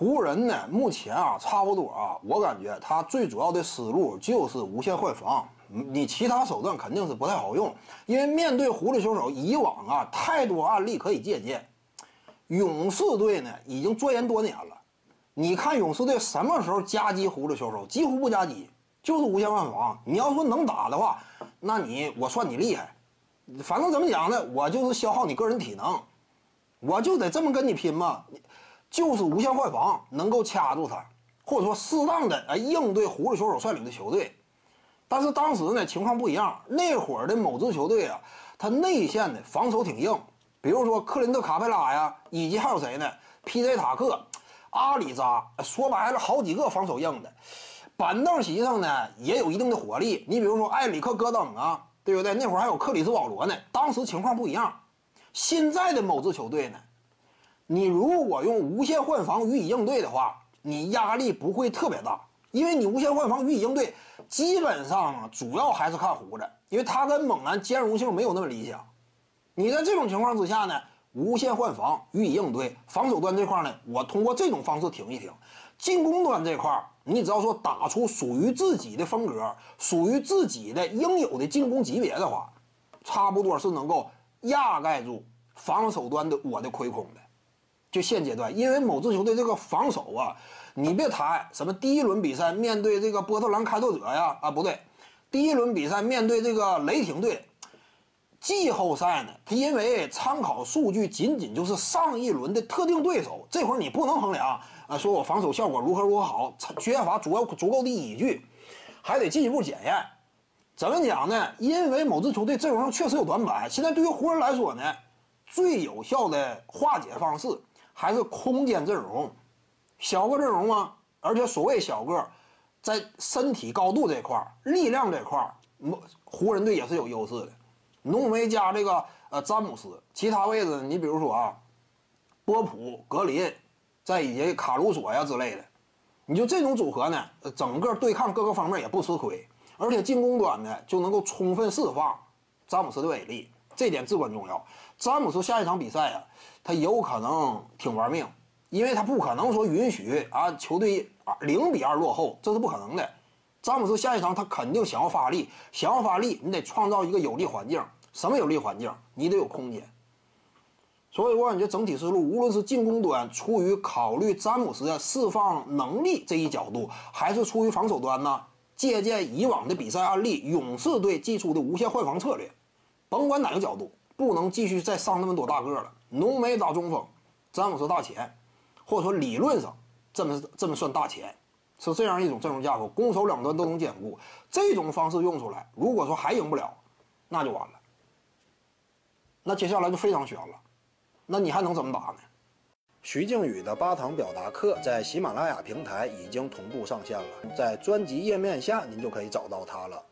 湖人呢，目前啊，差不多啊，我感觉他最主要的思路就是无限换防，你其他手段肯定是不太好用，因为面对狐狸球手，以往啊，太多案例可以借鉴。勇士队呢，已经钻研多年了，你看勇士队什么时候夹击狐狸球手？几乎不夹击，就是无限换防。你要说能打的话，那你我算你厉害。反正怎么讲呢，我就是消耗你个人体能，我就得这么跟你拼嘛。就是无限换防能够掐住他，或者说适当的哎应对狐狸球手率领的球队。但是当时呢情况不一样，那会儿的某支球队啊，他内线的防守挺硬，比如说克林特卡佩拉呀，以及还有谁呢？P.J. 塔克、阿里扎，说白了好几个防守硬的。板凳席上呢也有一定的火力，你比如说埃里克戈登啊，对不对？那会儿还有克里斯保罗呢。当时情况不一样，现在的某支球队呢？你如果用无限换防予以应对的话，你压力不会特别大，因为你无限换防予以应对，基本上，主要还是看胡子，因为他跟猛男兼容性没有那么理想。你在这种情况之下呢，无限换防予以应对，防守端这块呢，我通过这种方式挺一挺，进攻端这块，你只要说打出属于自己的风格，属于自己的应有的进攻级别的话，差不多是能够压盖住防守端的我的亏空的。就现阶段，因为某支球队这个防守啊，你别谈什么第一轮比赛面对这个波特兰开拓者呀，啊不对，第一轮比赛面对这个雷霆队，季后赛呢，他因为参考数据仅仅就是上一轮的特定对手，这会儿你不能衡量啊，说我防守效果如何如何好，缺乏足够足够的依据，还得进一步检验。怎么讲呢？因为某支球队阵容上确实有短板，现在对于湖人来说呢，最有效的化解方式。还是空间阵容，小个阵容吗？而且所谓小个，在身体高度这块力量这块湖人队也是有优势的。浓眉加这个呃詹姆斯，其他位置你比如说啊，波普、格林，再以及卡鲁索呀之类的，你就这种组合呢，整个对抗各个方面也不吃亏，而且进攻端呢就能够充分释放詹姆斯的威力，这点至关重要。詹姆斯下一场比赛啊。他有可能挺玩命，因为他不可能说允许啊球队零比二落后，这是不可能的。詹姆斯下一场他肯定想要发力，想要发力，你得创造一个有利环境。什么有利环境？你得有空间。所以我感觉整体思路，无论是进攻端出于考虑詹姆斯的释放能力这一角度，还是出于防守端呢，借鉴以往的比赛案例，勇士队祭出的无限换防策略，甭管哪个角度，不能继续再上那么多大个了。浓眉打中锋，詹姆斯大前，或者说理论上这么这么算大前，是这样一种阵容架构，攻守两端都能兼顾。这种方式用出来，如果说还赢不了，那就完了。那接下来就非常悬了，那你还能怎么打呢？徐静宇的八堂表达课在喜马拉雅平台已经同步上线了，在专辑页面下您就可以找到它了。